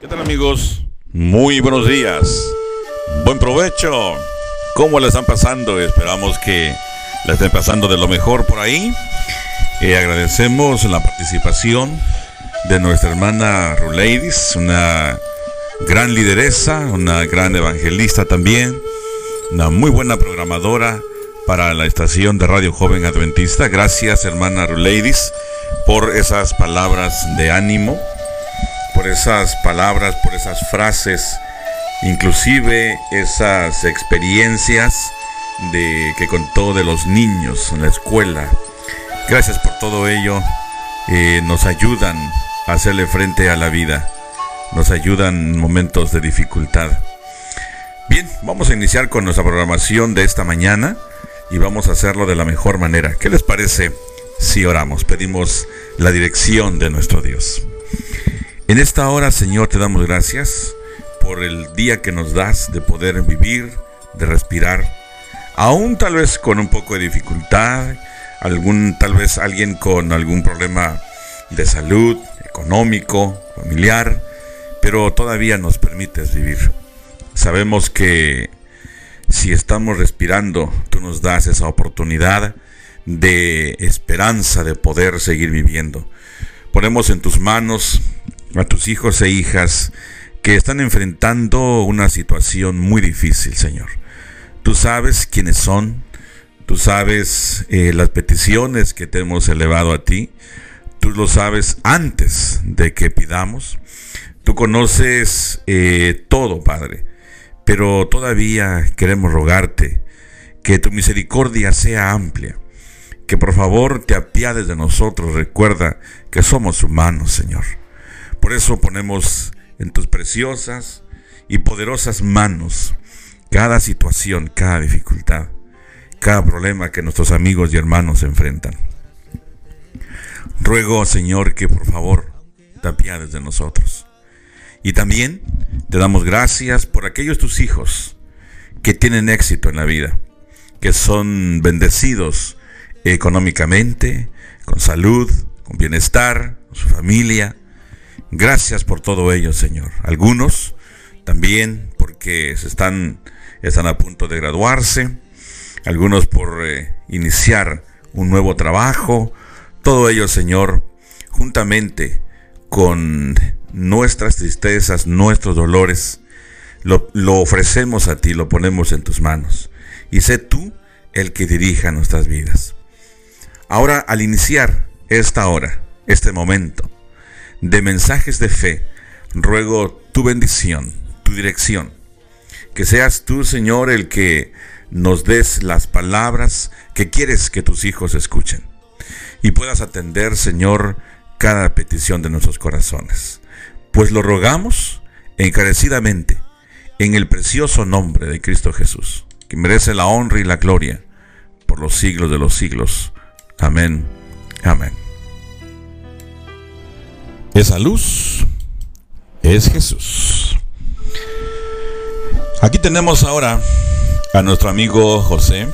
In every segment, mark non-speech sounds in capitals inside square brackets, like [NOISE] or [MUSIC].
¿Qué tal amigos? Muy buenos días. Buen provecho. ¿Cómo le están pasando? Esperamos que la estén pasando de lo mejor por ahí. Eh, agradecemos la participación de nuestra hermana Ruleidis, una gran lideresa, una gran evangelista también, una muy buena programadora para la estación de Radio Joven Adventista. Gracias, hermana Ruleidis, por esas palabras de ánimo por esas palabras, por esas frases, inclusive esas experiencias de que contó de los niños en la escuela. Gracias por todo ello. Eh, nos ayudan a hacerle frente a la vida. Nos ayudan en momentos de dificultad. Bien, vamos a iniciar con nuestra programación de esta mañana y vamos a hacerlo de la mejor manera. ¿Qué les parece si oramos? Pedimos la dirección de nuestro Dios. En esta hora, Señor, te damos gracias por el día que nos das de poder vivir, de respirar, aún tal vez con un poco de dificultad, algún tal vez alguien con algún problema de salud, económico, familiar, pero todavía nos permites vivir. Sabemos que si estamos respirando, tú nos das esa oportunidad de esperanza de poder seguir viviendo. Ponemos en tus manos a tus hijos e hijas que están enfrentando una situación muy difícil, Señor. Tú sabes quiénes son, tú sabes eh, las peticiones que te hemos elevado a ti, tú lo sabes antes de que pidamos, tú conoces eh, todo, Padre, pero todavía queremos rogarte que tu misericordia sea amplia, que por favor te apiades de nosotros, recuerda que somos humanos, Señor por eso ponemos en tus preciosas y poderosas manos cada situación, cada dificultad, cada problema que nuestros amigos y hermanos enfrentan. Ruego, Señor, que por favor te apiades de nosotros. Y también te damos gracias por aquellos tus hijos que tienen éxito en la vida, que son bendecidos económicamente, con salud, con bienestar, con su familia, Gracias por todo ello, Señor. Algunos también porque se están, están a punto de graduarse, algunos por eh, iniciar un nuevo trabajo. Todo ello, Señor, juntamente con nuestras tristezas, nuestros dolores, lo, lo ofrecemos a ti, lo ponemos en tus manos. Y sé tú el que dirija nuestras vidas. Ahora, al iniciar esta hora, este momento, de mensajes de fe, ruego tu bendición, tu dirección. Que seas tú, Señor, el que nos des las palabras que quieres que tus hijos escuchen. Y puedas atender, Señor, cada petición de nuestros corazones. Pues lo rogamos encarecidamente en el precioso nombre de Cristo Jesús, que merece la honra y la gloria por los siglos de los siglos. Amén. Amén. Esa luz es Jesús. Aquí tenemos ahora a nuestro amigo José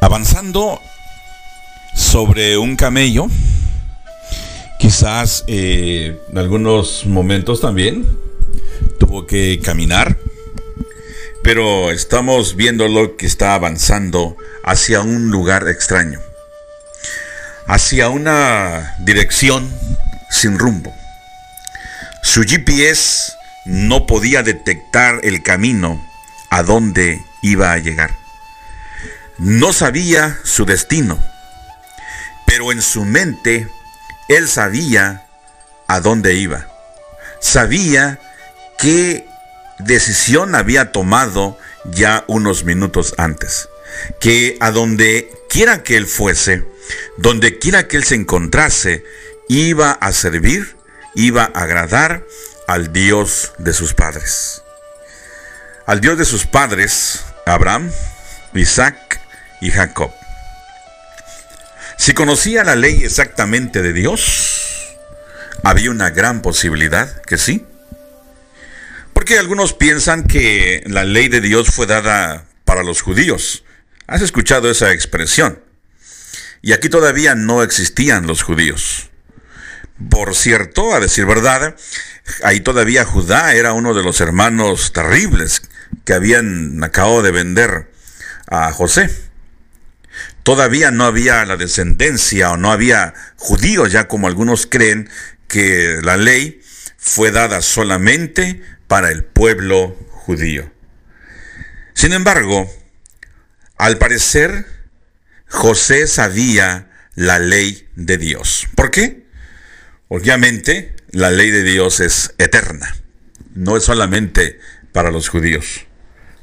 avanzando sobre un camello. Quizás eh, en algunos momentos también tuvo que caminar. Pero estamos viéndolo que está avanzando hacia un lugar extraño hacia una dirección sin rumbo. Su GPS no podía detectar el camino a donde iba a llegar. No sabía su destino, pero en su mente él sabía a dónde iba. Sabía qué decisión había tomado ya unos minutos antes. Que a donde quiera que él fuese, donde quiera que él se encontrase, iba a servir, iba a agradar al Dios de sus padres. Al Dios de sus padres, Abraham, Isaac y Jacob. Si conocía la ley exactamente de Dios, había una gran posibilidad que sí. Porque algunos piensan que la ley de Dios fue dada para los judíos. ¿Has escuchado esa expresión? Y aquí todavía no existían los judíos. Por cierto, a decir verdad, ahí todavía Judá era uno de los hermanos terribles que habían acabado de vender a José. Todavía no había la descendencia o no había judíos, ya como algunos creen que la ley fue dada solamente para el pueblo judío. Sin embargo, al parecer, José sabía la ley de Dios. ¿Por qué? Obviamente, la ley de Dios es eterna. No es solamente para los judíos.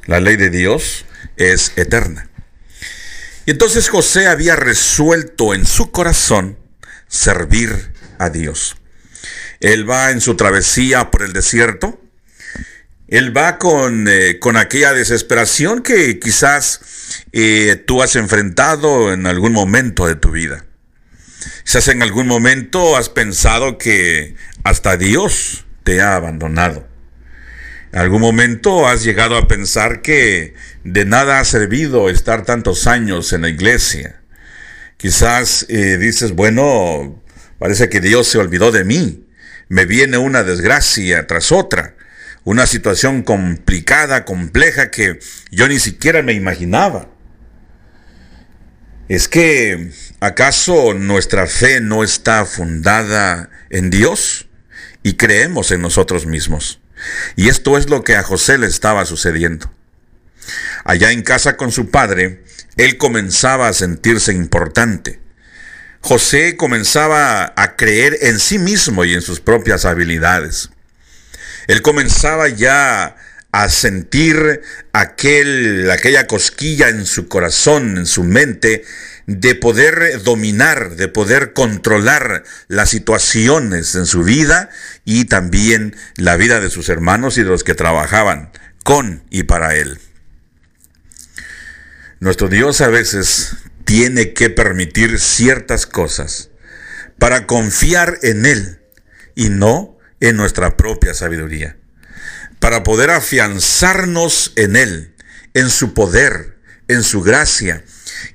La ley de Dios es eterna. Y entonces José había resuelto en su corazón servir a Dios. Él va en su travesía por el desierto. Él va con, eh, con aquella desesperación que quizás eh, tú has enfrentado en algún momento de tu vida. Quizás en algún momento has pensado que hasta Dios te ha abandonado. En algún momento has llegado a pensar que de nada ha servido estar tantos años en la iglesia. Quizás eh, dices, bueno, parece que Dios se olvidó de mí. Me viene una desgracia tras otra, una situación complicada, compleja que yo ni siquiera me imaginaba. ¿Es que acaso nuestra fe no está fundada en Dios y creemos en nosotros mismos? Y esto es lo que a José le estaba sucediendo. Allá en casa con su padre, él comenzaba a sentirse importante. José comenzaba a creer en sí mismo y en sus propias habilidades. Él comenzaba ya a sentir aquel, aquella cosquilla en su corazón, en su mente, de poder dominar, de poder controlar las situaciones en su vida y también la vida de sus hermanos y de los que trabajaban con y para él. Nuestro Dios a veces tiene que permitir ciertas cosas para confiar en Él y no en nuestra propia sabiduría para poder afianzarnos en Él, en su poder, en su gracia,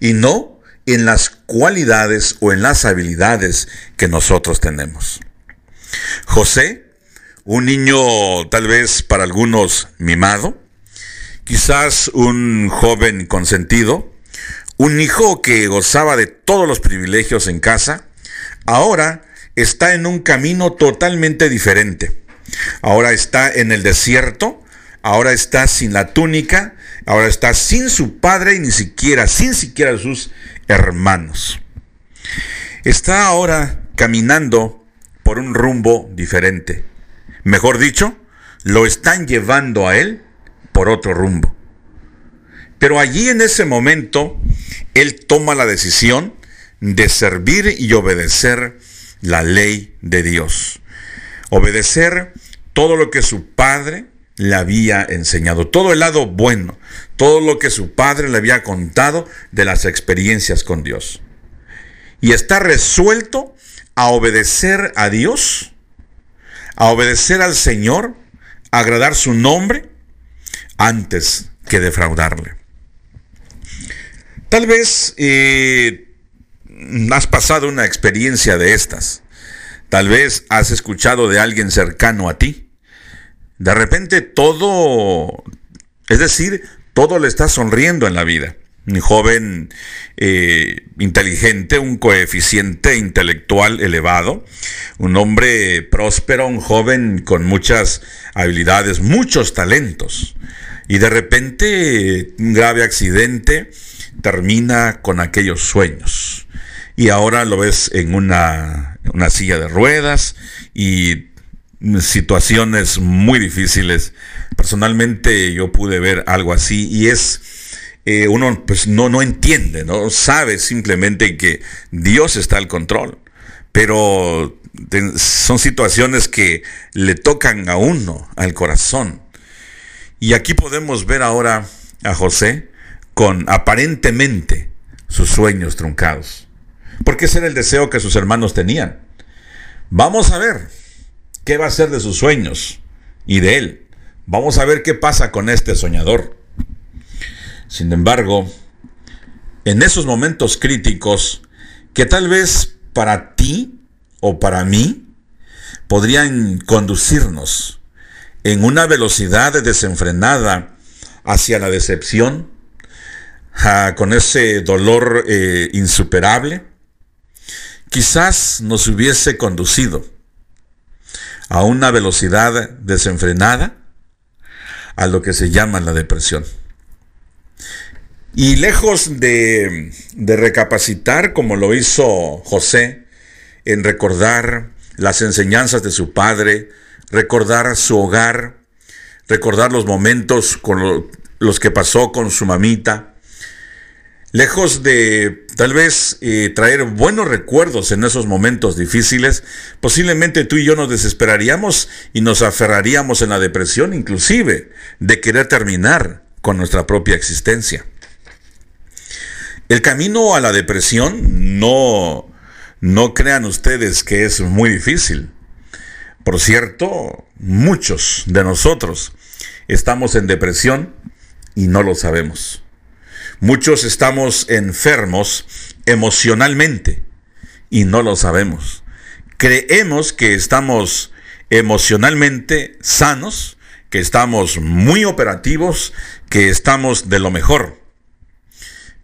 y no en las cualidades o en las habilidades que nosotros tenemos. José, un niño tal vez para algunos mimado, quizás un joven consentido, un hijo que gozaba de todos los privilegios en casa, ahora está en un camino totalmente diferente Ahora está en el desierto, ahora está sin la túnica, ahora está sin su padre y ni siquiera, sin siquiera sus hermanos. Está ahora caminando por un rumbo diferente. Mejor dicho, lo están llevando a él por otro rumbo. Pero allí en ese momento, él toma la decisión de servir y obedecer la ley de Dios obedecer todo lo que su padre le había enseñado, todo el lado bueno, todo lo que su padre le había contado de las experiencias con Dios. Y está resuelto a obedecer a Dios, a obedecer al Señor, a agradar su nombre, antes que defraudarle. Tal vez eh, has pasado una experiencia de estas. Tal vez has escuchado de alguien cercano a ti. De repente todo, es decir, todo le está sonriendo en la vida. Un joven eh, inteligente, un coeficiente intelectual elevado, un hombre próspero, un joven con muchas habilidades, muchos talentos. Y de repente un grave accidente termina con aquellos sueños. Y ahora lo ves en una una silla de ruedas y situaciones muy difíciles. Personalmente yo pude ver algo así y es, eh, uno pues no, no entiende, no sabe simplemente que Dios está al control, pero son situaciones que le tocan a uno, al corazón. Y aquí podemos ver ahora a José con aparentemente sus sueños truncados. Porque ese era el deseo que sus hermanos tenían. Vamos a ver qué va a ser de sus sueños y de él. Vamos a ver qué pasa con este soñador. Sin embargo, en esos momentos críticos que tal vez para ti o para mí podrían conducirnos en una velocidad desenfrenada hacia la decepción, con ese dolor eh, insuperable, quizás nos hubiese conducido a una velocidad desenfrenada a lo que se llama la depresión. Y lejos de, recapacitar como lo hizo José en recordar las enseñanzas de su padre, recordar su hogar, recordar los momentos con los que pasó con su mamita, lejos de tal vez eh, traer buenos recuerdos en esos momentos difíciles, posiblemente tú y yo nos desesperaríamos y nos aferraríamos en la depresión inclusive de querer terminar con nuestra propia existencia. El camino a la depresión no, no crean ustedes que es muy difícil. Por cierto, muchos de nosotros estamos en depresión y no lo sabemos. Muchos estamos enfermos emocionalmente y no lo sabemos. Creemos que estamos emocionalmente sanos, que estamos muy operativos, que estamos de lo mejor.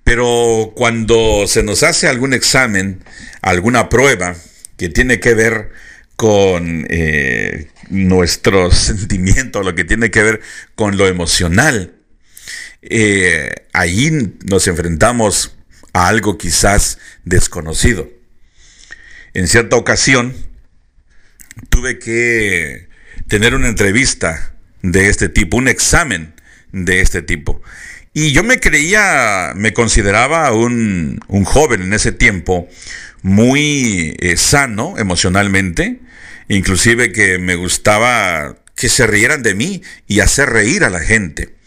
Pero cuando se nos hace algún examen, alguna prueba que tiene que ver con eh, nuestros [LAUGHS] sentimientos, lo que tiene que ver con lo emocional, eh, ahí nos enfrentamos a algo quizás desconocido. En cierta ocasión tuve que tener una entrevista de este tipo, un examen de este tipo. Y yo me creía, me consideraba un, joven en ese tiempo, muy eh, sano emocionalmente, inclusive que me gustaba que se rieran de mí y hacer reír a la gente.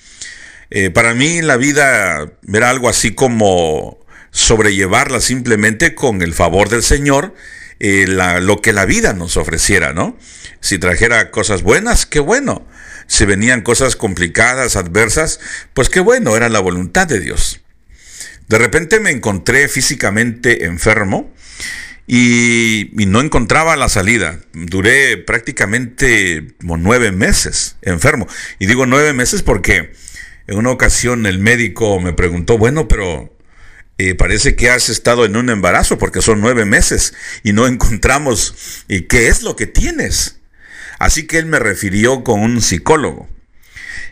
Eh, para mí la vida era algo así como sobrellevarla simplemente con el favor del Señor, eh, lo que la vida nos ofreciera, ¿no? Si trajera cosas buenas, qué bueno si venían cosas complicadas, adversas, pues qué bueno, era la voluntad de Dios. De repente me encontré físicamente enfermo y, no encontraba la salida. Duré prácticamente como nueve meses enfermo. Y digo nueve meses porque en una ocasión el médico me preguntó, bueno, pero eh, parece que has estado en un embarazo porque son nueve meses y no encontramos y qué es lo que tienes. Así que él me refirió con un psicólogo.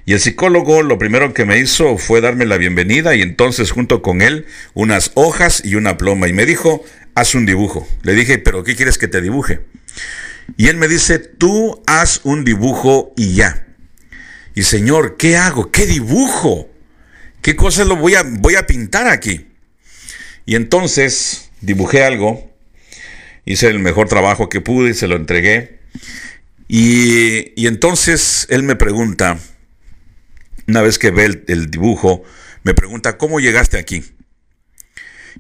Y el psicólogo lo primero que me hizo fue darme la bienvenida y entonces junto con él unas hojas y una pluma y me dijo, haz un dibujo. Le dije, pero ¿qué quieres que te dibuje? Y él me dice, tú haz un dibujo y ya. Y Señor, ¿qué hago? ¿Qué dibujo? ¿Qué cosas lo voy a, voy a pintar aquí? Y entonces dibujé algo, hice el mejor trabajo que pude y se lo entregué. Y, entonces él me pregunta, una vez que ve el, el dibujo, me pregunta, ¿cómo llegaste aquí?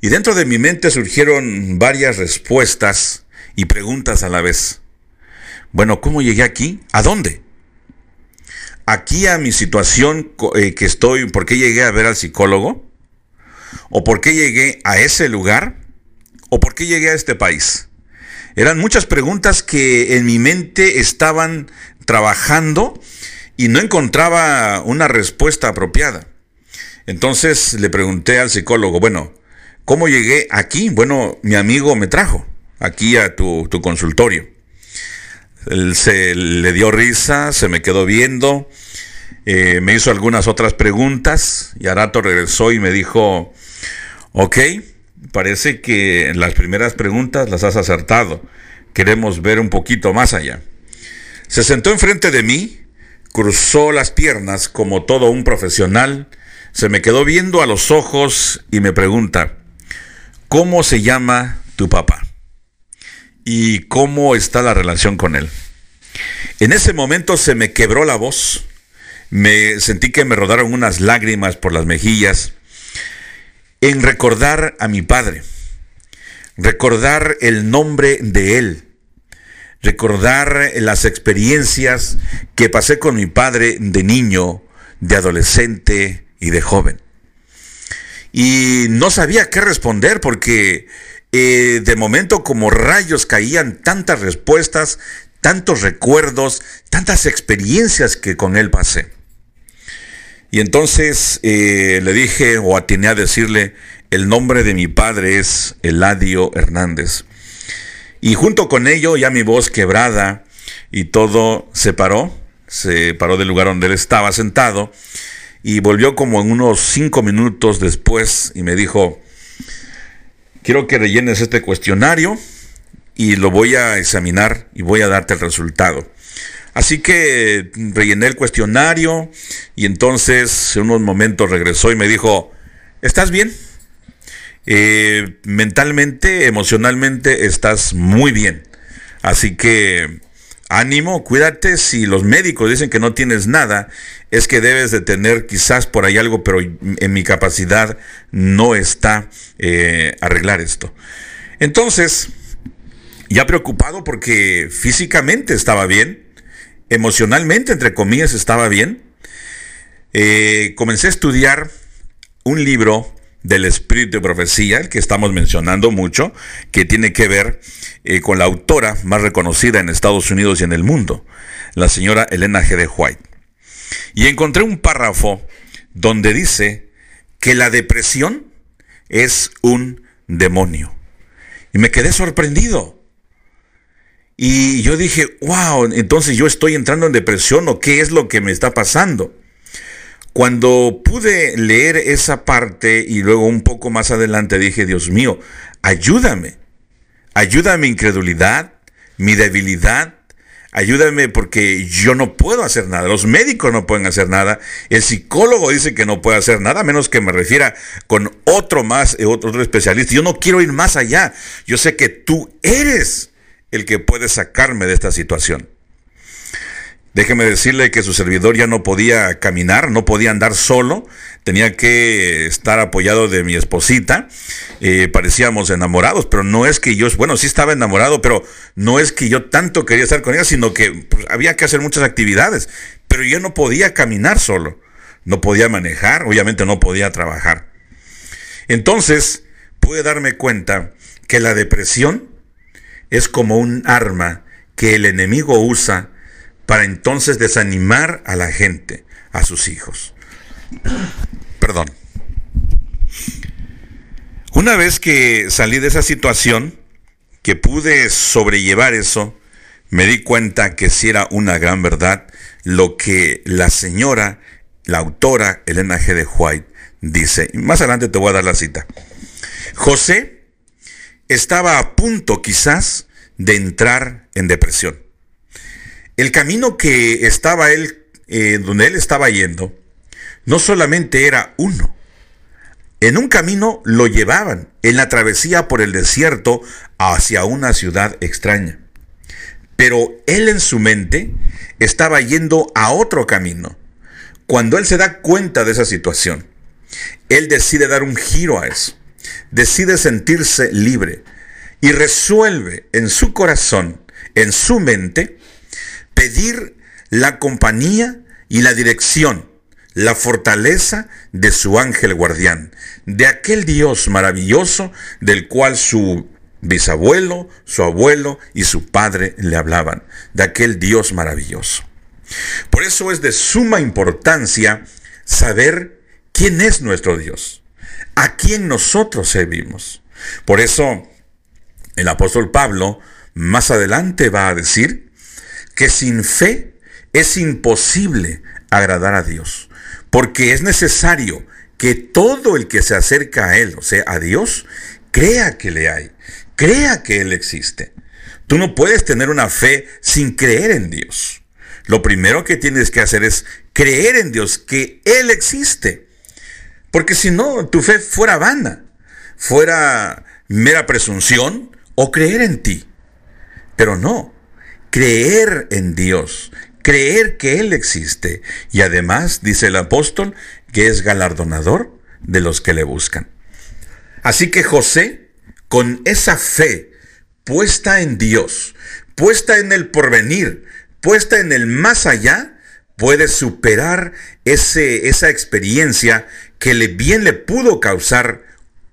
Y dentro de mi mente surgieron varias respuestas y preguntas a la vez. Bueno, ¿cómo llegué aquí? ¿A dónde? Aquí a mi situación eh, que estoy, ¿por qué llegué a ver al psicólogo? ¿O por qué llegué a ese lugar? ¿O por qué llegué a este país? Eran muchas preguntas que en mi mente estaban trabajando y no encontraba una respuesta apropiada. Entonces le pregunté al psicólogo, bueno, ¿cómo llegué aquí? Bueno, mi amigo me trajo aquí a tu, consultorio. Él se le dio risa, se me quedó viendo, eh, me hizo algunas otras preguntas y a rato regresó y me dijo, ok, parece que las primeras preguntas las has acertado. Queremos ver un poquito más allá. Se sentó enfrente de mí, cruzó las piernas como todo un profesional, se me quedó viendo a los ojos y me pregunta, ¿cómo se llama tu papá? ¿Y cómo está la relación con él? En ese momento se me quebró la voz, me sentí que me rodaron unas lágrimas por las mejillas, en recordar a mi padre, recordar el nombre de él, recordar las experiencias que pasé con mi padre de niño, de adolescente y de joven. Y no sabía qué responder porque eh, de momento como rayos caían tantas respuestas, tantos recuerdos, tantas experiencias que con él pasé. Y entonces eh, le dije o atiné a decirle, el nombre de mi padre es Eladio Hernández. Y junto con ello ya mi voz quebrada y todo se paró, se paró del lugar donde él estaba sentado y volvió como en unos cinco minutos después y me dijo, quiero que rellenes este cuestionario y lo voy a examinar y voy a darte el resultado. Así que rellené el cuestionario y entonces en unos momentos regresó y me dijo, ¿estás bien? Eh, mentalmente, emocionalmente estás muy bien. Así que ánimo, cuídate. Si los médicos dicen que no tienes nada, es que debes de tener quizás por ahí algo, pero en mi capacidad no está eh, arreglar esto. Entonces, ya preocupado porque físicamente estaba bien, emocionalmente, entre comillas, estaba bien. Eh, comencé a estudiar un libro del espíritu de profecía, el que estamos mencionando mucho, que tiene que ver eh, con la autora más reconocida en Estados Unidos y en el mundo, la señora Elena G. White. Y encontré un párrafo donde dice que la depresión es un demonio. Y me quedé sorprendido. Y yo dije, wow, entonces yo estoy entrando en depresión o qué es lo que me está pasando. Cuando pude leer esa parte y luego un poco más adelante dije, Dios mío, ayúdame. Ayúdame mi incredulidad, mi debilidad. Ayúdame porque yo no puedo hacer nada. Los médicos no pueden hacer nada. El psicólogo dice que no puede hacer nada, a menos que me refiera con otro más, eh, otro, otro especialista. Yo no quiero ir más allá. Yo sé que tú eres el que puede sacarme de esta situación. Déjeme decirle que su servidor ya no podía caminar, no podía andar solo, tenía que estar apoyado de mi esposita. Eh, parecíamos enamorados, pero no es que yo, bueno, sí estaba enamorado, pero no es que yo tanto quería estar con ella, sino que pues, había que hacer muchas actividades. Pero yo no podía caminar solo, no podía manejar, obviamente no podía trabajar. Entonces pude darme cuenta que la depresión es como un arma que el enemigo usa para entonces desanimar a la gente, a sus hijos. Perdón. Una vez que salí de esa situación, que pude sobrellevar eso, me di cuenta que si era una gran verdad lo que la señora, la autora Elena G. de White dice. más adelante te voy a dar la cita. José estaba a punto quizás de entrar en depresión. El camino que estaba él, eh, donde él estaba yendo, no solamente era uno. En un camino lo llevaban en la travesía por el desierto hacia una ciudad extraña. Pero él en su mente estaba yendo a otro camino. Cuando él se da cuenta de esa situación, él decide dar un giro a eso decide sentirse libre y resuelve en su corazón, en su mente, pedir la compañía y la dirección, la fortaleza de su ángel guardián, de aquel Dios maravilloso del cual su bisabuelo, su abuelo y su padre le hablaban, de aquel Dios maravilloso. Por eso es de suma importancia saber quién es nuestro Dios a quien nosotros servimos. Por eso el apóstol Pablo más adelante va a decir que sin fe es imposible agradar a Dios, porque es necesario que todo el que se acerca a Él, o sea, a Dios, crea que le hay, crea que Él existe. Tú no puedes tener una fe sin creer en Dios. Lo primero que tienes que hacer es creer en Dios, que Él existe. Porque si no, tu fe fuera vana, fuera mera presunción o creer en ti. Pero no, creer en Dios, creer que Él existe y además, dice el apóstol, que es galardonador de los que le buscan. Así que José, con esa fe puesta en Dios, puesta en el porvenir, puesta en el más allá, puede superar ese, esa experiencia que le, bien le pudo causar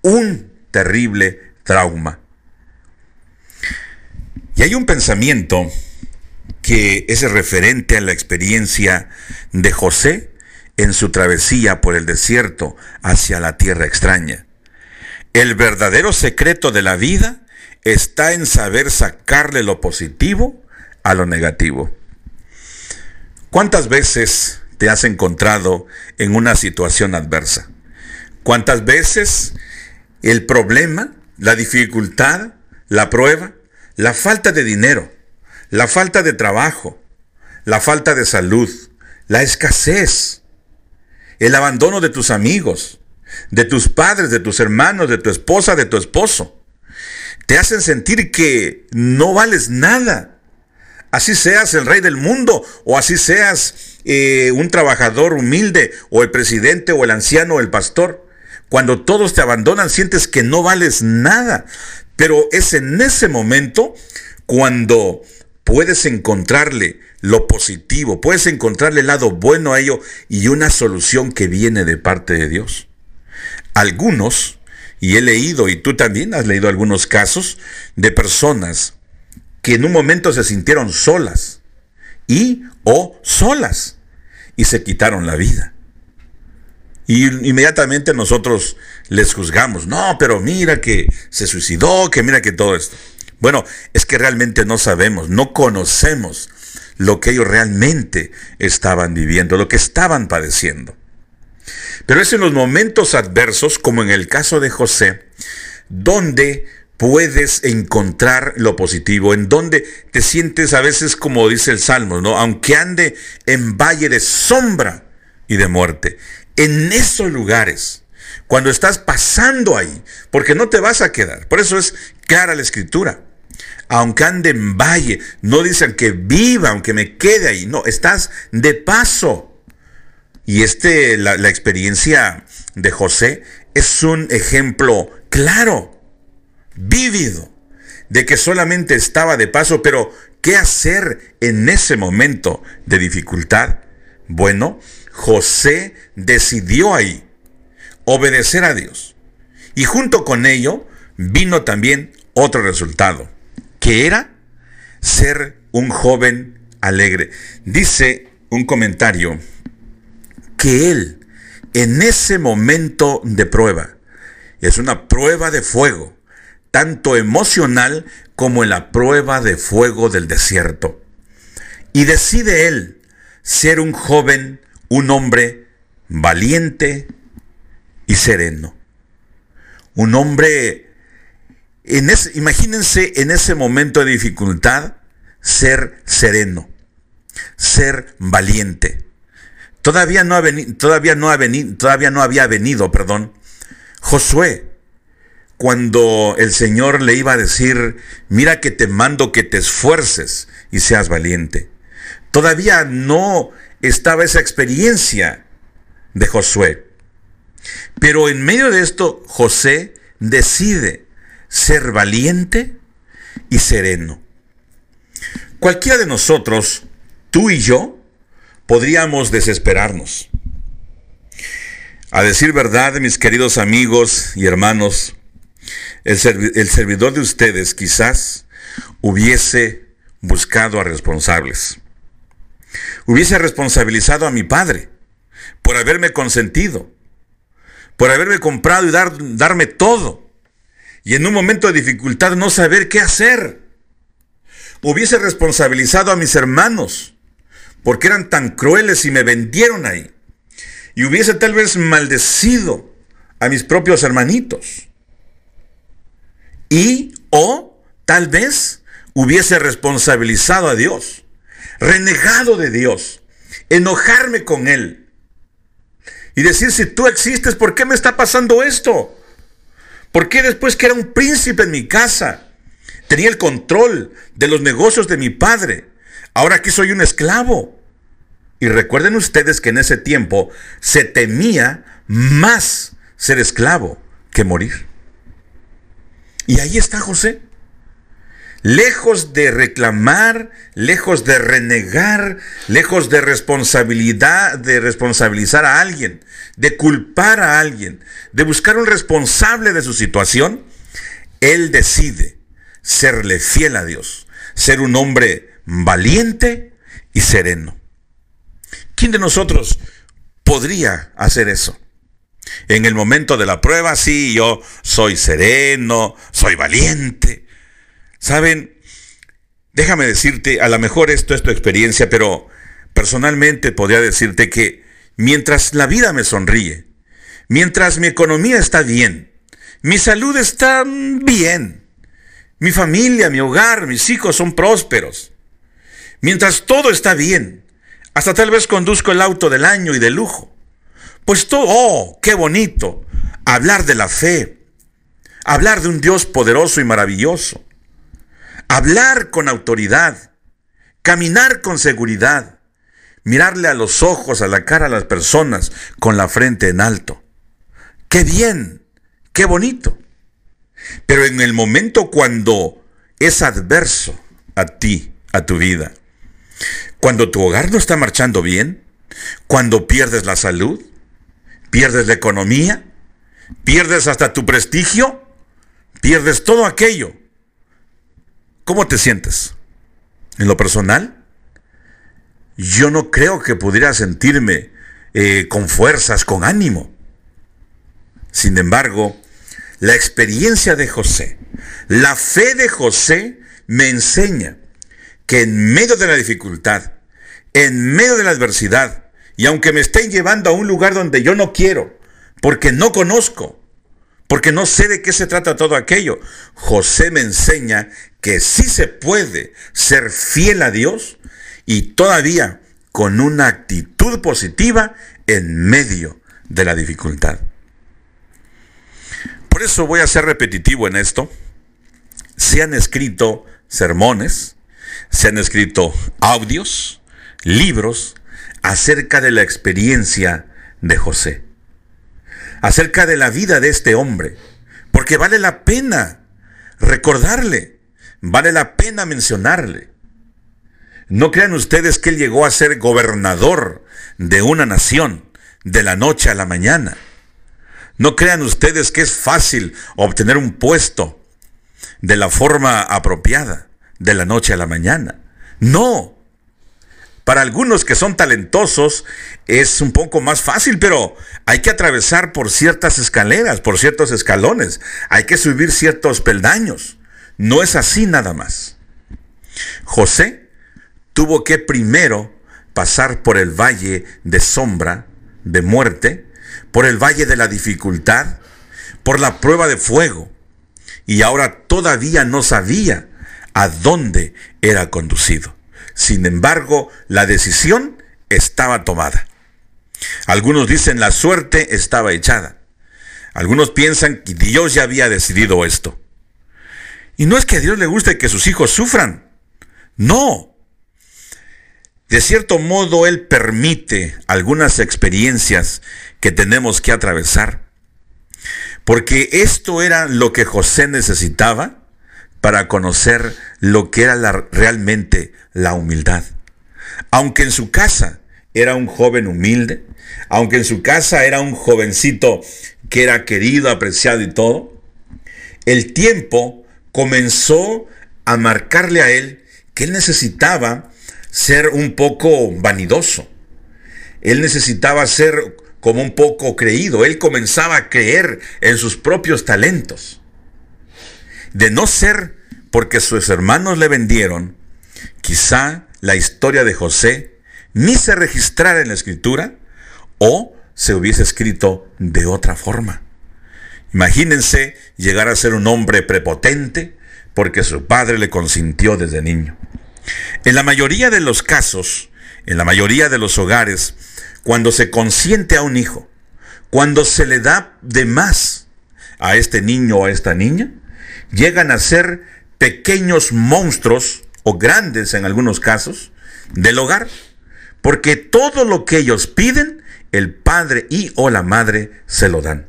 un terrible trauma. Y hay un pensamiento que es referente a la experiencia de José en su travesía por el desierto hacia la tierra extraña. El verdadero secreto de la vida está en saber sacarle lo positivo a lo negativo. ¿Cuántas veces te has encontrado en una situación adversa? ¿Cuántas veces el problema, la dificultad, la prueba, la falta de dinero, la falta de trabajo, la falta de salud, la escasez, el abandono de tus amigos, de tus padres, de tus hermanos, de tu esposa, de tu esposo, te hacen sentir que no vales nada. Así seas el rey del mundo o así seas eh, un trabajador humilde o el presidente o el anciano o el pastor. Cuando todos te abandonan sientes que no vales nada. Pero es en ese momento cuando puedes encontrarle lo positivo, puedes encontrarle el lado bueno a ello y una solución que viene de parte de Dios. Algunos, y he leído, y tú también has leído algunos casos de personas que en un momento se sintieron solas y o solas y se quitaron la vida. Y inmediatamente nosotros les juzgamos, no, pero mira que se suicidó, que mira que todo esto. Bueno, es que realmente no sabemos, no conocemos lo que ellos realmente estaban viviendo, lo que estaban padeciendo. Pero es en los momentos adversos, como en el caso de José, donde puedes encontrar lo positivo, en donde te sientes a veces como dice el Salmo, ¿no? Aunque ande en valle de sombra y de muerte, en esos lugares, cuando estás pasando ahí, porque no te vas a quedar. Por eso es clara la escritura. Aunque ande en valle, no dicen que viva, aunque me quede ahí, no, estás de paso. Y este, la, la experiencia de José es un ejemplo claro vívido de que solamente estaba de paso, pero ¿qué hacer en ese momento de dificultad? Bueno, José decidió ahí obedecer a Dios. Y junto con ello vino también otro resultado, que era ser un joven alegre. Dice un comentario que él, en ese momento de prueba, es una prueba de fuego, tanto emocional como en la prueba de fuego del desierto. Y decide él ser un joven, un hombre valiente y sereno. Un hombre, en imagínense en ese momento de dificultad, ser sereno, ser valiente. Todavía no, todavía no había venido, perdón, Josué, cuando el Señor le iba a decir, mira que te mando que te esfuerces y seas valiente. Todavía no estaba esa experiencia de Josué. Pero en medio de esto, José decide ser valiente y sereno. Cualquiera de nosotros, tú y yo, podríamos desesperarnos. A decir verdad, mis queridos amigos y hermanos, el, servidor de ustedes quizás hubiese buscado a responsables. Hubiese responsabilizado a mi padre por haberme consentido, por haberme comprado y dar, darme todo. Y en un momento de dificultad no saber qué hacer. Hubiese responsabilizado a mis hermanos porque eran tan crueles y me vendieron ahí. Y hubiese tal vez maldecido a mis propios hermanitos y o tal vez hubiese responsabilizado a Dios, renegado de Dios, enojarme con Él y decir, si tú existes, ¿por qué me está pasando esto? ¿Por qué después que era un príncipe en mi casa, tenía el control de los negocios de mi padre, ahora aquí soy un esclavo? Y recuerden ustedes que en ese tiempo se temía más ser esclavo que morir. Y ahí está José. Lejos de reclamar, lejos de renegar, lejos de responsabilidad, de responsabilizar a alguien, de culpar a alguien, de buscar un responsable de su situación, él decide serle fiel a Dios, ser un hombre valiente y sereno. ¿Quién de nosotros podría hacer eso? En el momento de la prueba, sí, yo soy sereno, soy valiente. Saben, déjame decirte, a lo mejor esto es tu experiencia, pero personalmente podría decirte que mientras la vida me sonríe, mientras mi economía está bien, mi salud está bien, mi familia, mi hogar, mis hijos son prósperos, mientras todo está bien, hasta tal vez conduzco el auto del año y de lujo, pues todo, oh, qué bonito, hablar de la fe, hablar de un Dios poderoso y maravilloso, hablar con autoridad, caminar con seguridad, mirarle a los ojos, a la cara a las personas con la frente en alto. Qué bien, qué bonito. Pero en el momento cuando es adverso a ti, a tu vida, cuando tu hogar no está marchando bien, cuando pierdes la salud, pierdes la economía, pierdes hasta tu prestigio, pierdes todo aquello. ¿Cómo te sientes? En lo personal, yo no creo que pudiera sentirme eh, con fuerzas, con ánimo. Sin embargo, la experiencia de José, la fe de José me enseña que en medio de la dificultad, en medio de la adversidad, y aunque me estén llevando a un lugar donde yo no quiero, porque no conozco, porque no sé de qué se trata todo aquello, José me enseña que sí se puede ser fiel a Dios y todavía con una actitud positiva en medio de la dificultad. Por eso voy a ser repetitivo en esto. Se han escrito sermones, se han escrito audios, libros, acerca de la experiencia de José, acerca de la vida de este hombre, porque vale la pena recordarle, vale la pena mencionarle. No crean ustedes que él llegó a ser gobernador de una nación de la noche a la mañana. No crean ustedes que es fácil obtener un puesto de la forma apropiada de la noche a la mañana. No, para algunos que son talentosos es un poco más fácil, pero hay que atravesar por ciertas escaleras, por ciertos escalones, hay que subir ciertos peldaños. No es así nada más. José tuvo que primero pasar por el valle de sombra, de muerte, por el valle de la dificultad, por la prueba de fuego, y ahora todavía no sabía a dónde era conducido. Sin embargo, la decisión estaba tomada. Algunos dicen la suerte estaba echada. Algunos piensan que Dios ya había decidido esto. Y no es que a Dios le guste que sus hijos sufran. No. De cierto modo, Él permite algunas experiencias que tenemos que atravesar. Porque esto era lo que José necesitaba para conocer lo que era realmente la humildad. Aunque en su casa era un joven humilde, aunque en su casa era un jovencito que era querido, apreciado y todo, el tiempo comenzó a marcarle a él que él necesitaba ser un poco vanidoso. Él necesitaba ser como un poco creído. Él comenzaba a creer en sus propios talentos. De no ser porque sus hermanos le vendieron, quizá la historia de José ni se registrara en la escritura o se hubiese escrito de otra forma. Imagínense llegar a ser un hombre prepotente porque su padre le consintió desde niño. En la mayoría de los casos, en la mayoría de los hogares, cuando se consiente a un hijo, cuando se le da de más a este niño o a esta niña, llegan a ser pequeños monstruos o grandes en algunos casos del hogar, porque todo lo que ellos piden, el padre y o la madre se lo dan.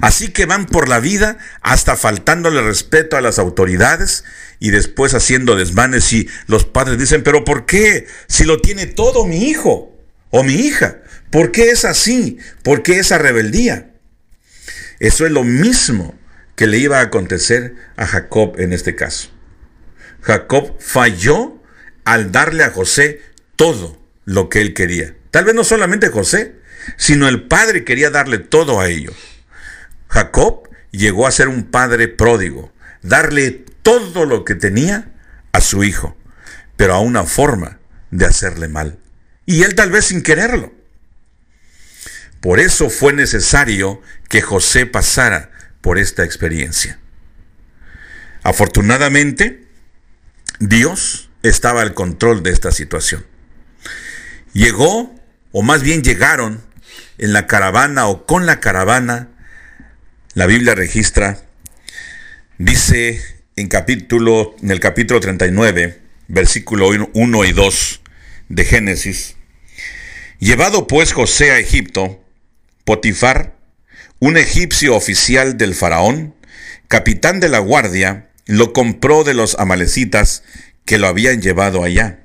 Así que van por la vida hasta faltándole respeto a las autoridades y después haciendo desmanes y los padres dicen, pero ¿por qué? Si lo tiene todo mi hijo o mi hija, ¿por qué es así? ¿Por qué esa rebeldía? Eso es lo mismo que le iba a acontecer a Jacob en este caso. Jacob falló al darle a José todo lo que él quería. Tal vez no solamente José, sino el padre quería darle todo a ellos. Jacob llegó a ser un padre pródigo, darle todo lo que tenía a su hijo, pero a una forma de hacerle mal. Y él tal vez sin quererlo. Por eso fue necesario que José pasara por esta experiencia. Afortunadamente, Dios estaba al control de esta situación. Llegó, o más bien llegaron, en la caravana o con la caravana, la Biblia registra, dice en capítulo, en el capítulo 39, versículo 1 y 2 de Génesis, llevado pues José a Egipto, Potifar, un egipcio oficial del faraón, capitán de la guardia, lo compró de los amalecitas que lo habían llevado allá.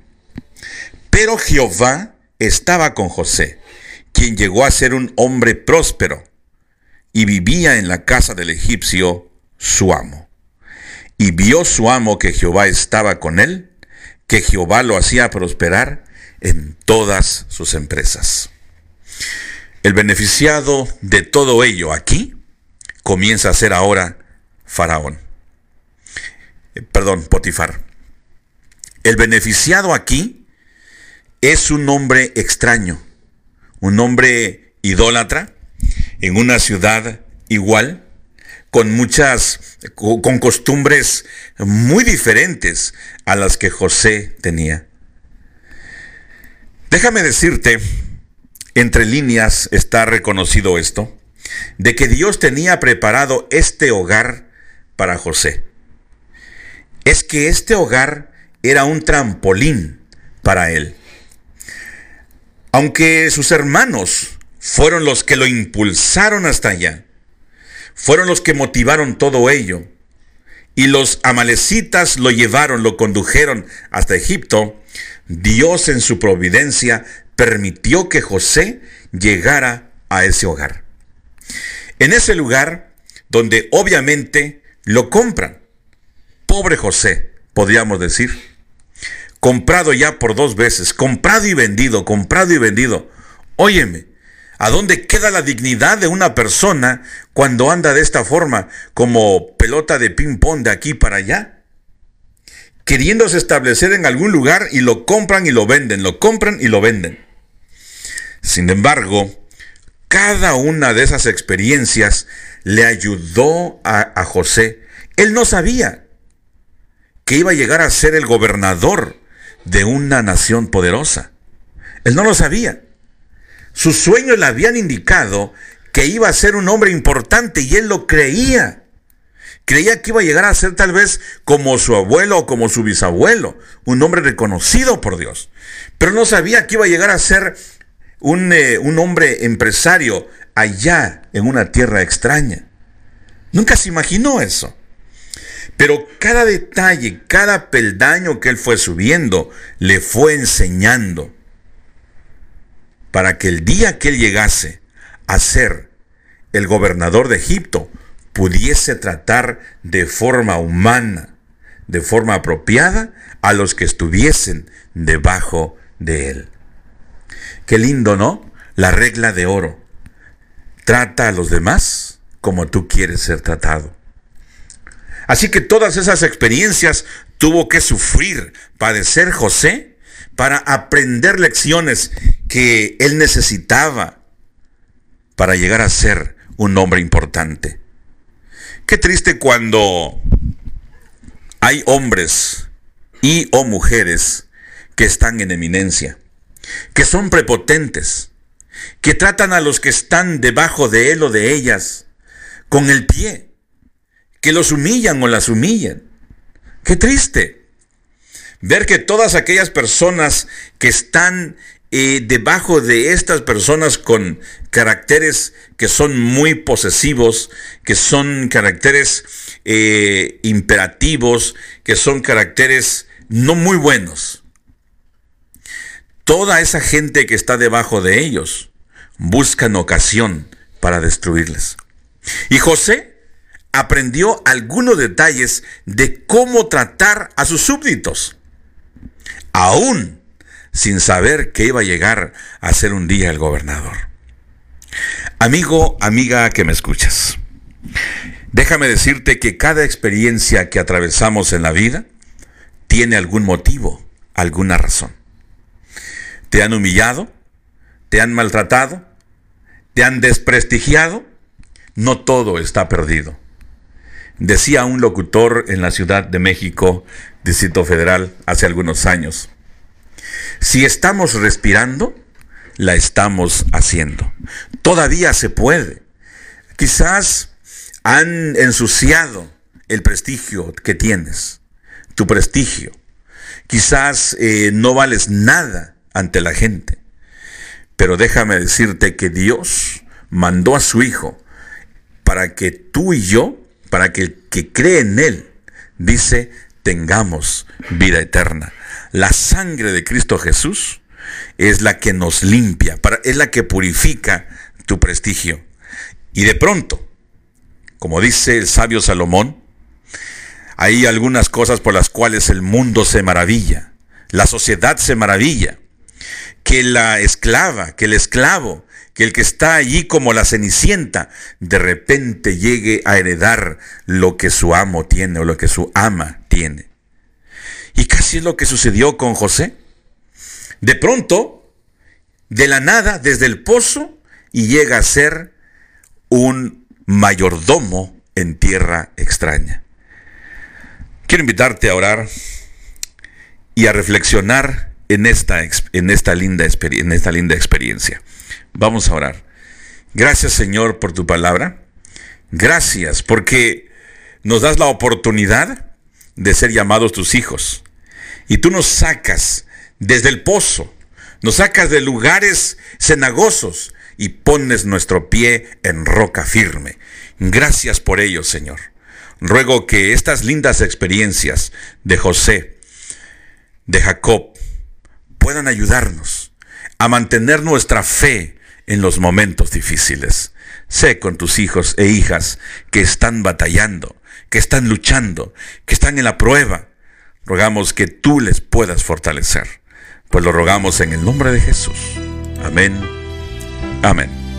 Pero Jehová estaba con José, quien llegó a ser un hombre próspero y vivía en la casa del egipcio su amo. Y vio su amo que Jehová estaba con él, que Jehová lo hacía prosperar en todas sus empresas. El beneficiado de todo ello aquí comienza a ser ahora Faraón. Eh, perdón, Potifar. El beneficiado aquí es un hombre extraño, un hombre idólatra en una ciudad igual, con muchas, con costumbres muy diferentes a las que José tenía. Déjame decirte, entre líneas está reconocido esto, de que Dios tenía preparado este hogar para José. Es que este hogar era un trampolín para él. Aunque sus hermanos fueron los que lo impulsaron hasta allá, fueron los que motivaron todo ello, y los amalecitas lo llevaron, lo condujeron hasta Egipto, Dios en su providencia permitió que José llegara a ese hogar. En ese lugar donde obviamente lo compran. Pobre José, podríamos decir comprado ya por dos veces, comprado y vendido, comprado y vendido. Óyeme, ¿a dónde queda la dignidad de una persona cuando anda de esta forma, como pelota de ping-pong de aquí para allá? Queriéndose establecer en algún lugar y lo compran y lo venden, lo compran y lo venden. Sin embargo, cada una de esas experiencias le ayudó a, José. Él no sabía que iba a llegar a ser el gobernador de una nación poderosa. Él no lo sabía. Sus sueños le habían indicado que iba a ser un hombre importante y él lo creía. Creía que iba a llegar a ser tal vez como su abuelo o como su bisabuelo, un hombre reconocido por Dios. Pero no sabía que iba a llegar a ser un, eh, un hombre empresario allá en una tierra extraña. Nunca se imaginó eso. Pero cada detalle, cada peldaño que él fue subiendo, le fue enseñando para que el día que él llegase a ser el gobernador de Egipto, pudiese tratar de forma humana, de forma apropiada, a los que estuviesen debajo de él. Qué lindo, ¿no? La regla de oro. Trata a los demás como tú quieres ser tratado. Así que todas esas experiencias tuvo que sufrir, padecer José para aprender lecciones que él necesitaba para llegar a ser un hombre importante. Qué triste cuando hay hombres y o mujeres que están en eminencia, que son prepotentes, que tratan a los que están debajo de él o de ellas con el pie, que los humillan o las humillan. Qué triste ver que todas aquellas personas que están eh, debajo de estas personas con caracteres que son muy posesivos, que son caracteres eh, imperativos, que son caracteres no muy buenos. Toda esa gente que está debajo de ellos buscan ocasión para destruirles. Y José aprendió algunos detalles de cómo tratar a sus súbditos. aún sin saber que iba a llegar a ser un día el gobernador. Amigo, amiga que me escuchas, déjame decirte que cada experiencia que atravesamos en la vida tiene algún motivo, alguna razón. ¿Te han humillado? ¿Te han maltratado? ¿Te han desprestigiado? No todo está perdido. Decía un locutor en la Ciudad de México, Distrito Federal, hace algunos años, si estamos respirando, la estamos haciendo. Todavía se puede. Quizás han ensuciado el prestigio que tienes, tu prestigio. Quizás eh, no vales nada ante la gente. Pero déjame decirte que Dios mandó a su Hijo para que tú y yo, para que el que cree en Él, dice, tengamos vida eterna. La sangre de Cristo Jesús es la que nos limpia, es la que purifica tu prestigio. Y de pronto, como dice el sabio Salomón, hay algunas cosas por las cuales el mundo se maravilla, la sociedad se maravilla, que la esclava, que el esclavo, que el que está allí como la cenicienta, de repente llegue a heredar lo que su amo tiene o lo que su ama tiene. Y casi es lo que sucedió con José. De pronto, de la nada, desde el pozo, y llega a ser un mayordomo en tierra extraña. Quiero invitarte a orar y a reflexionar en esta, en esta, linda, en esta linda experiencia. Vamos a orar. Gracias Señor por tu palabra. Gracias porque nos das la oportunidad de ser llamados tus hijos. Y tú nos sacas desde el pozo, nos sacas de lugares cenagosos y pones nuestro pie en roca firme. Gracias por ello, Señor. Ruego que estas lindas experiencias de José, de Jacob, puedan ayudarnos a mantener nuestra fe en los momentos difíciles. Sé con tus hijos e hijas que están batallando, que están luchando, que están en la prueba. Rogamos que tú les puedas fortalecer. Pues lo rogamos en el nombre de Jesús. Amén. Amén.